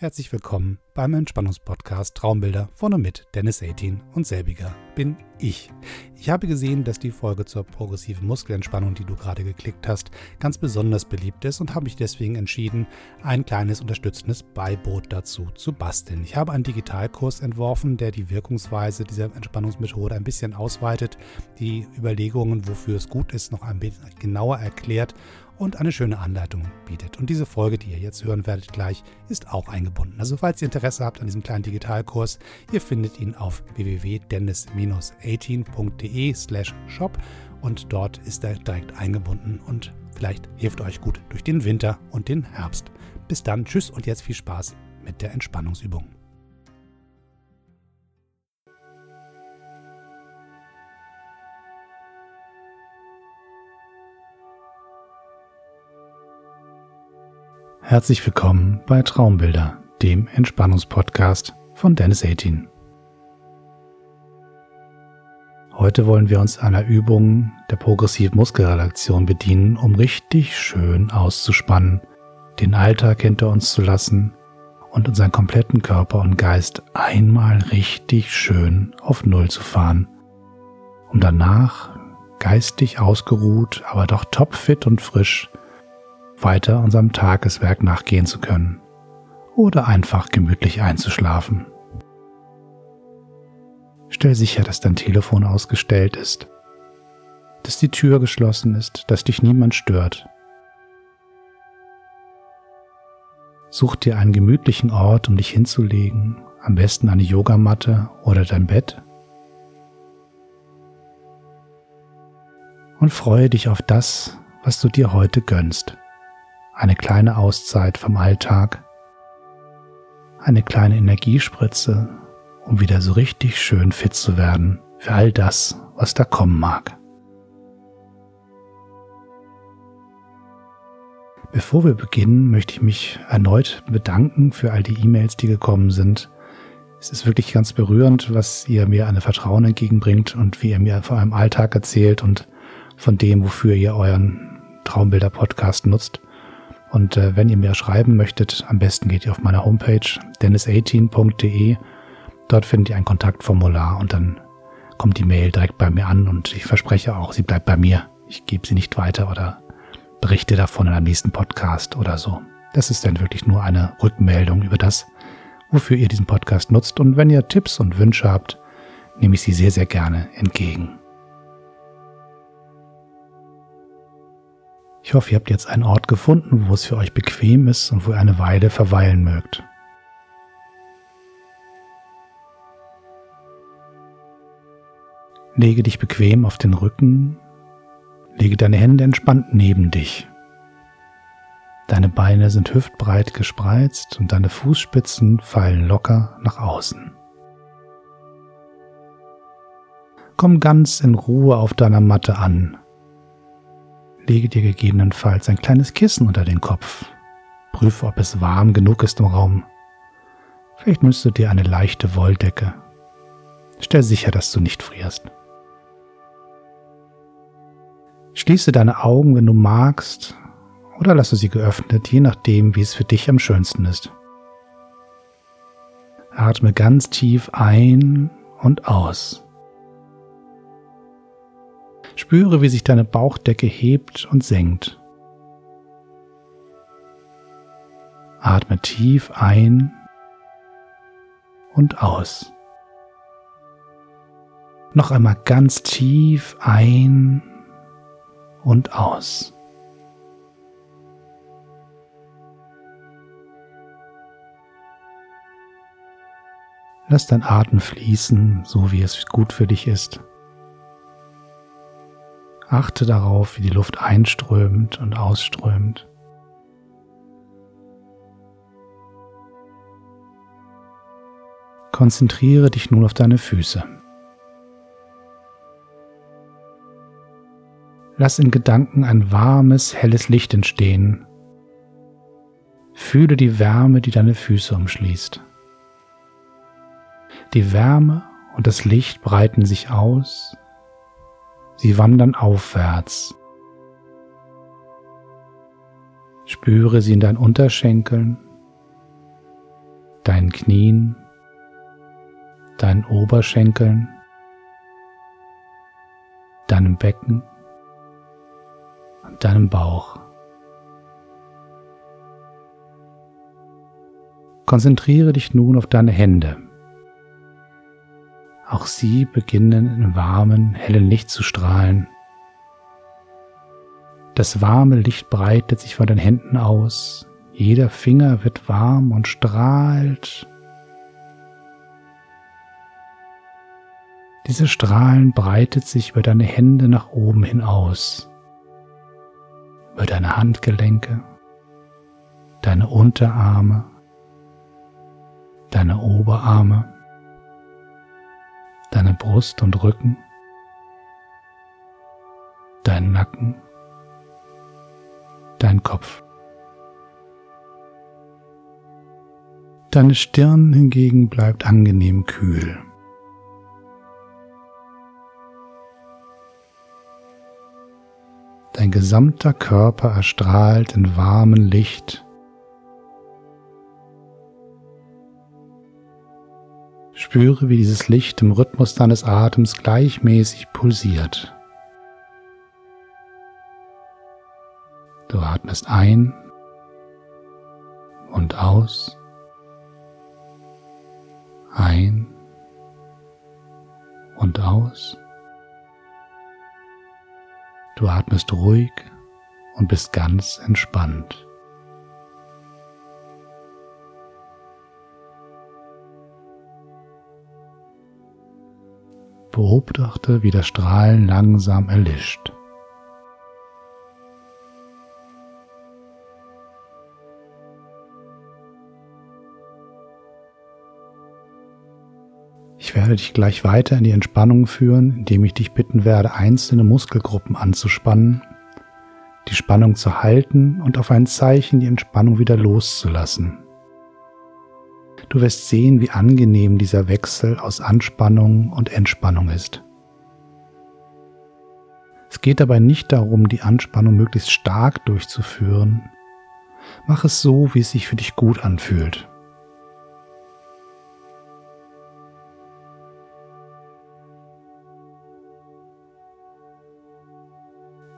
Herzlich willkommen beim Entspannungspodcast Traumbilder von und mit Dennis 18 und selbiger bin ich. Ich habe gesehen, dass die Folge zur progressiven Muskelentspannung, die du gerade geklickt hast, ganz besonders beliebt ist und habe mich deswegen entschieden, ein kleines unterstützendes Beiboot dazu zu basteln. Ich habe einen Digitalkurs entworfen, der die Wirkungsweise dieser Entspannungsmethode ein bisschen ausweitet, die Überlegungen, wofür es gut ist, noch ein bisschen genauer erklärt und eine schöne Anleitung bietet. Und diese Folge, die ihr jetzt hören werdet gleich, ist auch eingebunden. Also falls ihr Interesse habt an diesem kleinen Digitalkurs, ihr findet ihn auf www.dennis-18.de slash shop und dort ist er direkt eingebunden und vielleicht hilft euch gut durch den Winter und den Herbst. Bis dann, tschüss und jetzt viel Spaß mit der Entspannungsübung. Herzlich willkommen bei Traumbilder, dem Entspannungspodcast von Dennis 18. Heute wollen wir uns einer Übung der progressiven Muskelrelaktion bedienen, um richtig schön auszuspannen, den Alltag hinter uns zu lassen und unseren kompletten Körper und Geist einmal richtig schön auf Null zu fahren, um danach geistig ausgeruht, aber doch topfit und frisch weiter unserem Tageswerk nachgehen zu können oder einfach gemütlich einzuschlafen. Stell sicher, dass dein Telefon ausgestellt ist, dass die Tür geschlossen ist, dass dich niemand stört. Such dir einen gemütlichen Ort, um dich hinzulegen, am besten eine Yogamatte oder dein Bett. Und freue dich auf das, was du dir heute gönnst eine kleine Auszeit vom Alltag, eine kleine Energiespritze, um wieder so richtig schön fit zu werden für all das, was da kommen mag. Bevor wir beginnen, möchte ich mich erneut bedanken für all die E-Mails, die gekommen sind. Es ist wirklich ganz berührend, was ihr mir an Vertrauen entgegenbringt und wie ihr mir vor eurem Alltag erzählt und von dem, wofür ihr euren Traumbilder-Podcast nutzt. Und äh, wenn ihr mir schreiben möchtet, am besten geht ihr auf meine Homepage dennis18.de. Dort findet ihr ein Kontaktformular und dann kommt die Mail direkt bei mir an und ich verspreche auch, sie bleibt bei mir. Ich gebe sie nicht weiter oder berichte davon in einem nächsten Podcast oder so. Das ist dann wirklich nur eine Rückmeldung über das, wofür ihr diesen Podcast nutzt. Und wenn ihr Tipps und Wünsche habt, nehme ich sie sehr, sehr gerne entgegen. Ich hoffe, ihr habt jetzt einen Ort gefunden, wo es für euch bequem ist und wo ihr eine Weile verweilen mögt. Lege dich bequem auf den Rücken, lege deine Hände entspannt neben dich. Deine Beine sind hüftbreit gespreizt und deine Fußspitzen fallen locker nach außen. Komm ganz in Ruhe auf deiner Matte an Lege dir gegebenenfalls ein kleines Kissen unter den Kopf. Prüfe, ob es warm genug ist im Raum. Vielleicht nimmst du dir eine leichte Wolldecke. Stell sicher, dass du nicht frierst. Schließe deine Augen, wenn du magst, oder lasse sie geöffnet, je nachdem, wie es für dich am schönsten ist. Atme ganz tief ein und aus. Spüre, wie sich deine Bauchdecke hebt und senkt. Atme tief ein und aus. Noch einmal ganz tief ein und aus. Lass dein Atem fließen, so wie es gut für dich ist. Achte darauf, wie die Luft einströmt und ausströmt. Konzentriere dich nun auf deine Füße. Lass in Gedanken ein warmes, helles Licht entstehen. Fühle die Wärme, die deine Füße umschließt. Die Wärme und das Licht breiten sich aus Sie wandern aufwärts. Spüre sie in deinen Unterschenkeln, Knien, deinen Oberschenkeln, deinem Becken und deinem Bauch. Konzentriere dich nun auf deine Hände. Auch sie beginnen in warmen, hellen Licht zu strahlen. Das warme Licht breitet sich von den Händen aus. Jeder Finger wird warm und strahlt. Diese Strahlen breitet sich über deine Hände nach oben hin aus, über deine Handgelenke, deine Unterarme, deine Oberarme, deine Brust und Rücken, dein Nacken dein Kopf. Deine Stirn hingegen bleibt angenehm kühl. Dein gesamter Körper erstrahlt in warmem Licht. Spüre, wie dieses Licht im Rhythmus deines Atems gleichmäßig pulsiert. Du atmest ein und aus. Ein und aus. Du atmest ruhig und bist ganz entspannt. Beobachte, wie das Strahlen langsam erlischt. Ich werde dich gleich weiter in die Entspannung führen, indem ich dich bitten werde, einzelne Muskelgruppen anzuspannen, die Spannung zu halten und auf ein Zeichen die Entspannung wieder loszulassen. Du wirst sehen, wie angenehm dieser Wechsel aus Anspannung und Entspannung ist. Es geht dabei nicht darum, die Anspannung möglichst stark durchzuführen. Mach es so, wie es sich für dich gut anfühlt.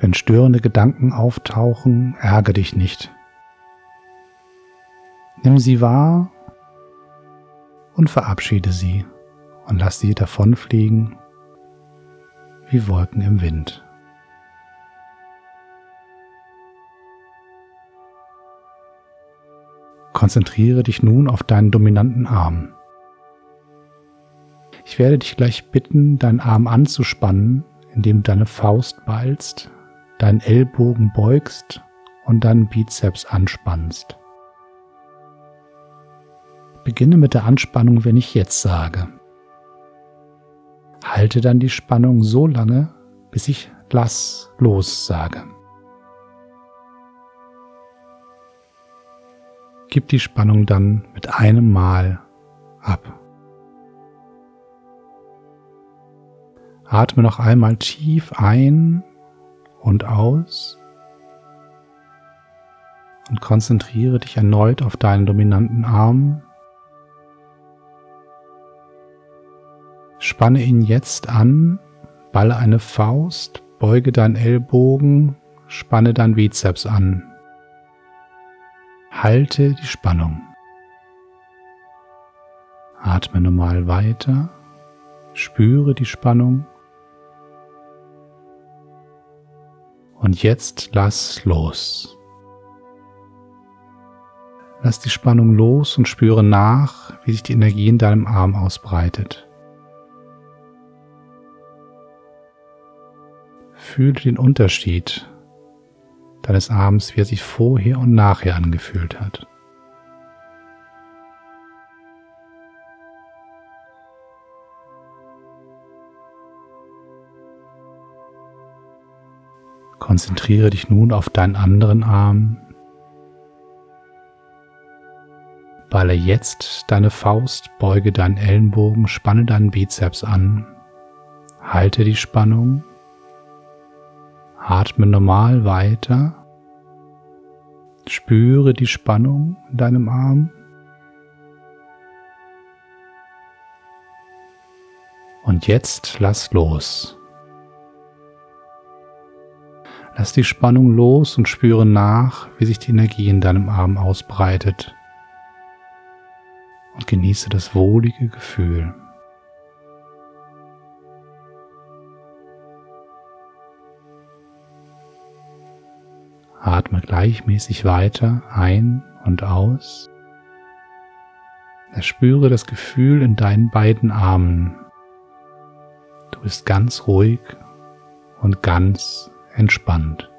Wenn störende Gedanken auftauchen, ärgere dich nicht. Nimm sie wahr und verabschiede sie und lass sie davonfliegen wie Wolken im Wind. Konzentriere dich nun auf deinen dominanten Arm. Ich werde dich gleich bitten, deinen Arm anzuspannen, indem du deine Faust ballst deinen Ellbogen beugst und deinen Bizeps anspannst. Beginne mit der Anspannung, wenn ich jetzt sage. Halte dann die Spannung so lange, bis ich lass los sage. Gib die Spannung dann mit einem Mal ab. Atme noch einmal tief ein und aus und konzentriere dich erneut auf deinen dominanten Arm. Spanne ihn jetzt an, balle eine Faust, beuge deinen Ellbogen, spanne dein Bizeps an. Halte die Spannung. Atme normal weiter, spüre die Spannung Und jetzt lass los. Lass die Spannung los und spüre nach, wie sich die Energie in deinem Arm ausbreitet. Fühle den Unterschied deines Arms, wie er sich vorher und nachher angefühlt hat. Konzentriere dich nun auf deinen anderen Arm. Balle jetzt deine Faust, beuge deinen Ellenbogen, spanne deinen Bizeps an. Halte die Spannung. Atme normal weiter. Spüre die Spannung in deinem Arm. Und jetzt lass los. Lass die Spannung los und spüre nach, wie sich die Energie in deinem Arm ausbreitet. Und genieße das wohlige Gefühl. Atme gleichmäßig weiter ein und aus. Erspüre das Gefühl in deinen beiden Armen. Du bist ganz ruhig und ganz entspannt.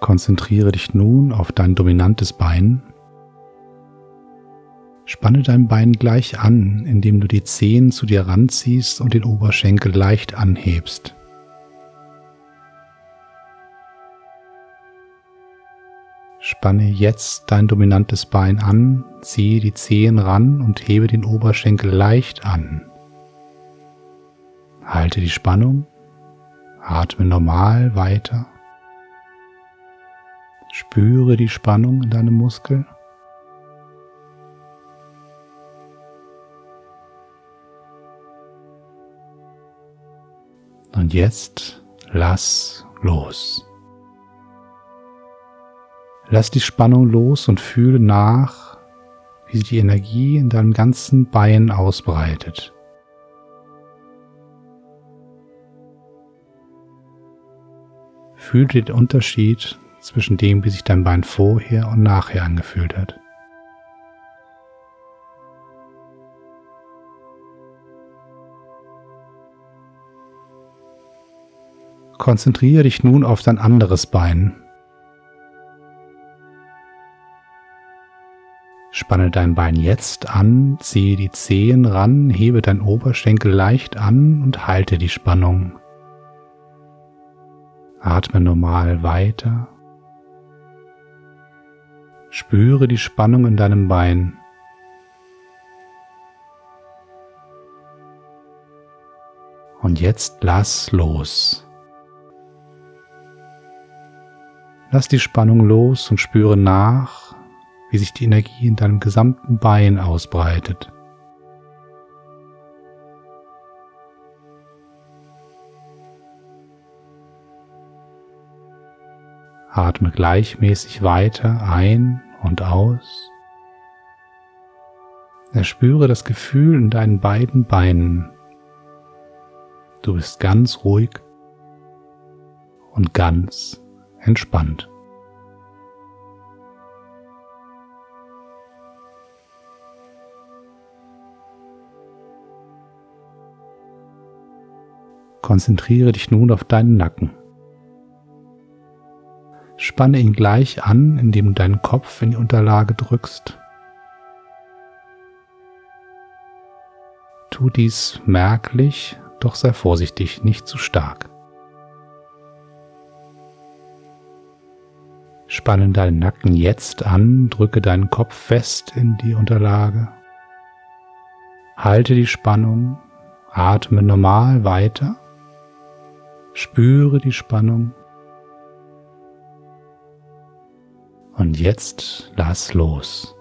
Konzentriere dich nun auf dein dominantes Bein. Spanne dein Bein gleich an, indem du die Zehen zu dir ranziehst und den Oberschenkel leicht anhebst. Spanne jetzt dein dominantes Bein an, ziehe die Zehen ran und hebe den Oberschenkel leicht an. Halte die Spannung, atme normal weiter. Spüre die Spannung in deinem Muskel. Und jetzt lass los. Lass die Spannung los und fühle nach, wie sich die Energie in deinem ganzen Bein ausbreitet. Fühle den Unterschied zwischen dem, wie sich dein Bein vorher und nachher angefühlt hat. Konzentriere dich nun auf dein anderes Bein Spanne dein Bein jetzt an, ziehe die Zehen ran, hebe dein Oberschenkel leicht an und halte die Spannung. Atme normal weiter. Spüre die Spannung in deinem Bein. Und jetzt lass los. Lass die Spannung los und spüre nach, wie sich die Energie in deinem gesamten Bein ausbreitet. Atme gleichmäßig weiter ein und aus. Erspüre das Gefühl in deinen beiden Beinen. Du bist ganz ruhig und ganz entspannt. Konzentriere dich nun auf deinen Nacken. Spanne ihn gleich an, indem du deinen Kopf in die Unterlage drückst. Tu dies merklich, doch sei vorsichtig, nicht zu stark. Spanne deinen Nacken jetzt an, drücke deinen Kopf fest in die Unterlage. Halte die Spannung, atme normal weiter Spüre die Spannung. Und jetzt lass los.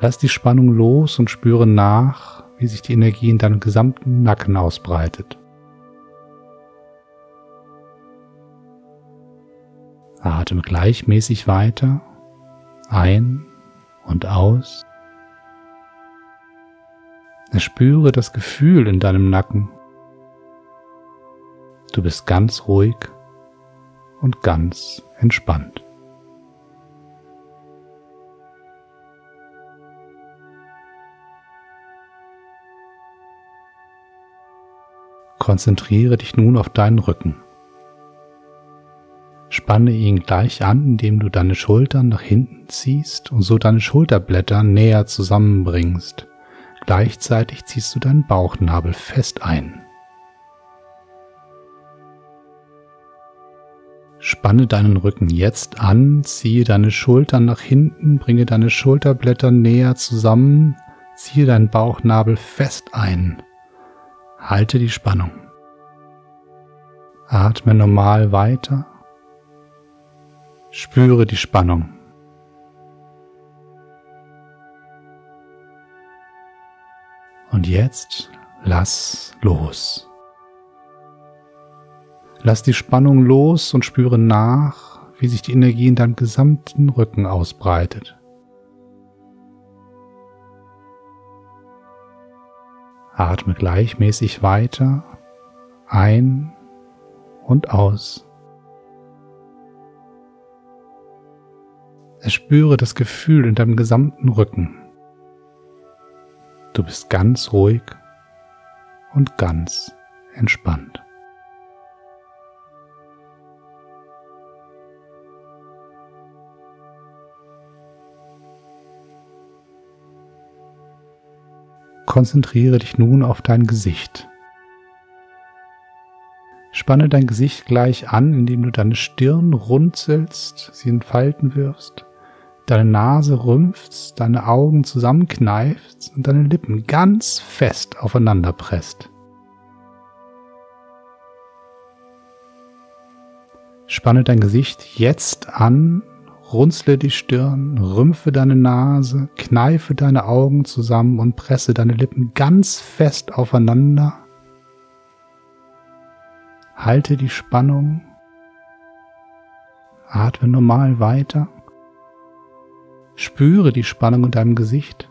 Lass die Spannung los und spüre nach, wie sich die Energie in deinem gesamten Nacken ausbreitet. Atme gleichmäßig weiter, ein und aus. Spüre das Gefühl in deinem Nacken. Du bist ganz ruhig und ganz entspannt. Konzentriere dich nun auf deinen Rücken. Spanne ihn gleich an, indem du deine Schultern nach hinten ziehst und so deine Schulterblätter näher zusammenbringst. Gleichzeitig ziehst du deinen Bauchnabel fest ein. Spanne deinen Rücken jetzt an, ziehe deine Schultern nach hinten, bringe deine Schulterblätter näher zusammen, ziehe deinen Bauchnabel fest ein. Halte die Spannung. Atme normal weiter. Spüre die Spannung. Und jetzt lass los. Lass die Spannung los und spüre nach, wie sich die Energie in deinem gesamten Rücken ausbreitet. Atme gleichmäßig weiter ein und aus. Erspüre das Gefühl in deinem gesamten Rücken. Du bist ganz ruhig und ganz entspannt. Konzentriere dich nun auf dein Gesicht. Spanne dein Gesicht gleich an, indem du deine Stirn runzelst, sie in Falten wirfst, deine Nase rümpfst, deine Augen zusammenkneifst und deine Lippen ganz fest aufeinander presst. Spanne dein Gesicht jetzt an, runzle die Stirn, rümpfe deine Nase, kneife deine Augen zusammen und presse deine Lippen ganz fest aufeinander Halte die Spannung. Atme normal weiter. Spüre die Spannung in deinem Gesicht.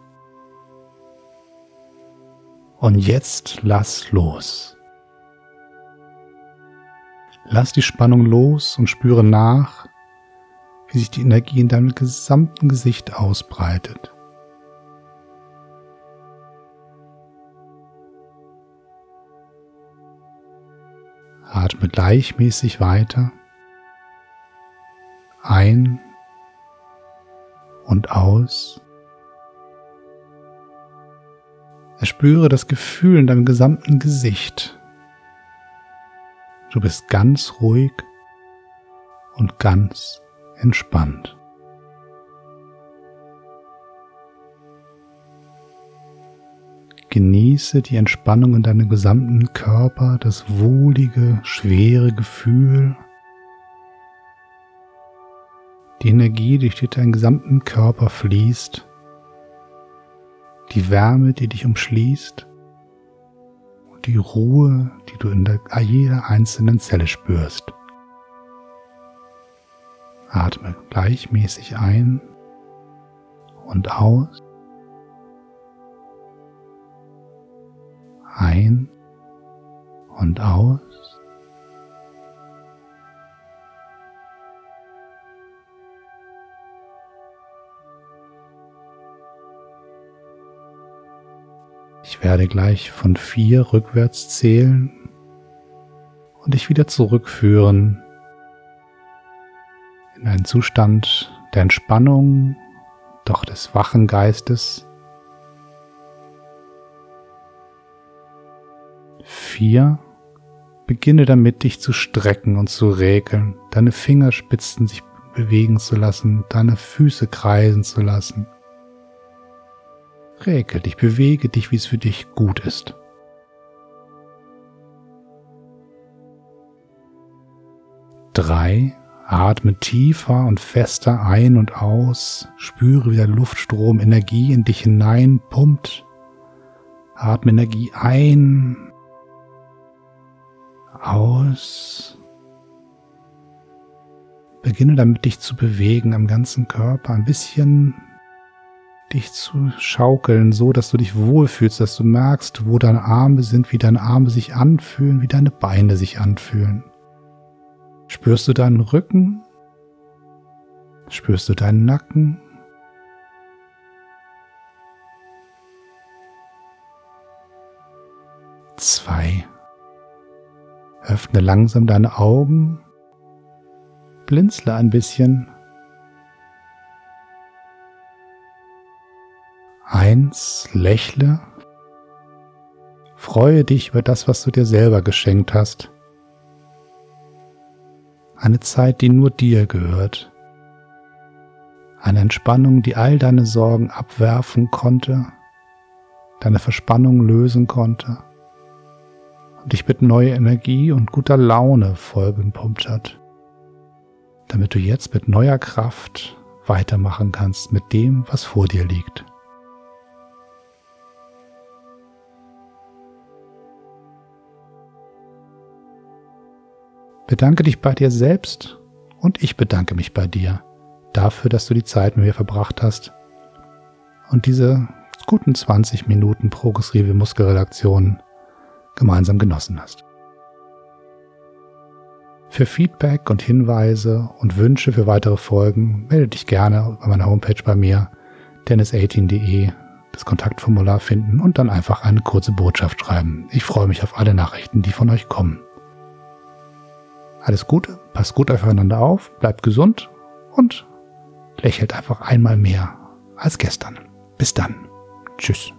Und jetzt lass los. Lass die Spannung los und spüre nach, wie sich die Energie in deinem gesamten Gesicht ausbreitet. Atme gleichmäßig weiter. Ein und aus. Erspüre das Gefühl in deinem gesamten Gesicht. Du bist ganz ruhig und ganz entspannt. Genieße die Entspannung in deinem gesamten Körper, das wohlige, schwere Gefühl, die Energie, die durch deinen gesamten Körper fließt, die Wärme, die dich umschließt und die Ruhe, die du in der, jeder einzelnen Zelle spürst. Atme gleichmäßig ein und aus. ein und aus. Werde gleich von vier rückwärts zählen und dich wieder zurückführen in einen Zustand der Entspannung, doch des wachen Geistes. vier, beginne damit, dich zu strecken und zu räkeln, deine Fingerspitzen sich bewegen zu lassen, deine Füße kreisen zu lassen. Räkel dich, bewege dich, wie es für dich gut ist. Drei, atme tiefer und fester ein und aus, spüre, wie der Luftstrom Energie in dich hinein pumpt. Atme Energie ein aus. Beginne damit, dich zu bewegen am ganzen Körper, ein bisschen dich zu schaukeln, so dass du dich wohlfühlst, dass du merkst, wo deine Arme sind, wie deine Arme sich anfühlen, wie deine Beine sich anfühlen. Spürst du deinen Rücken? Spürst du deinen Nacken? Zwei. Öffne langsam deine Augen, blinzle ein bisschen. Eins, lächle. Freue dich über das, was du dir selber geschenkt hast. Eine Zeit, die nur dir gehört. Eine Entspannung, die all deine Sorgen abwerfen konnte, deine Verspannung lösen konnte und dich mit neuer Energie und guter Laune vollgepumpt hat. damit du jetzt mit neuer Kraft weitermachen kannst mit dem, was vor dir liegt. Bedanke dich bei dir selbst und ich bedanke mich bei dir dafür, dass du die Zeit mit mir verbracht hast und diese guten 20 Minuten progressive Muskelrelaktion gemeinsam genossen hast. Für Feedback und Hinweise und Wünsche für weitere Folgen melde dich gerne bei meiner Homepage bei mir, dennis18.de, das Kontaktformular finden und dann einfach eine kurze Botschaft schreiben. Ich freue mich auf alle Nachrichten, die von euch kommen. Alles Gute, passt gut aufeinander auf, bleibt gesund und lächelt einfach einmal mehr als gestern. Bis dann. Tschüss.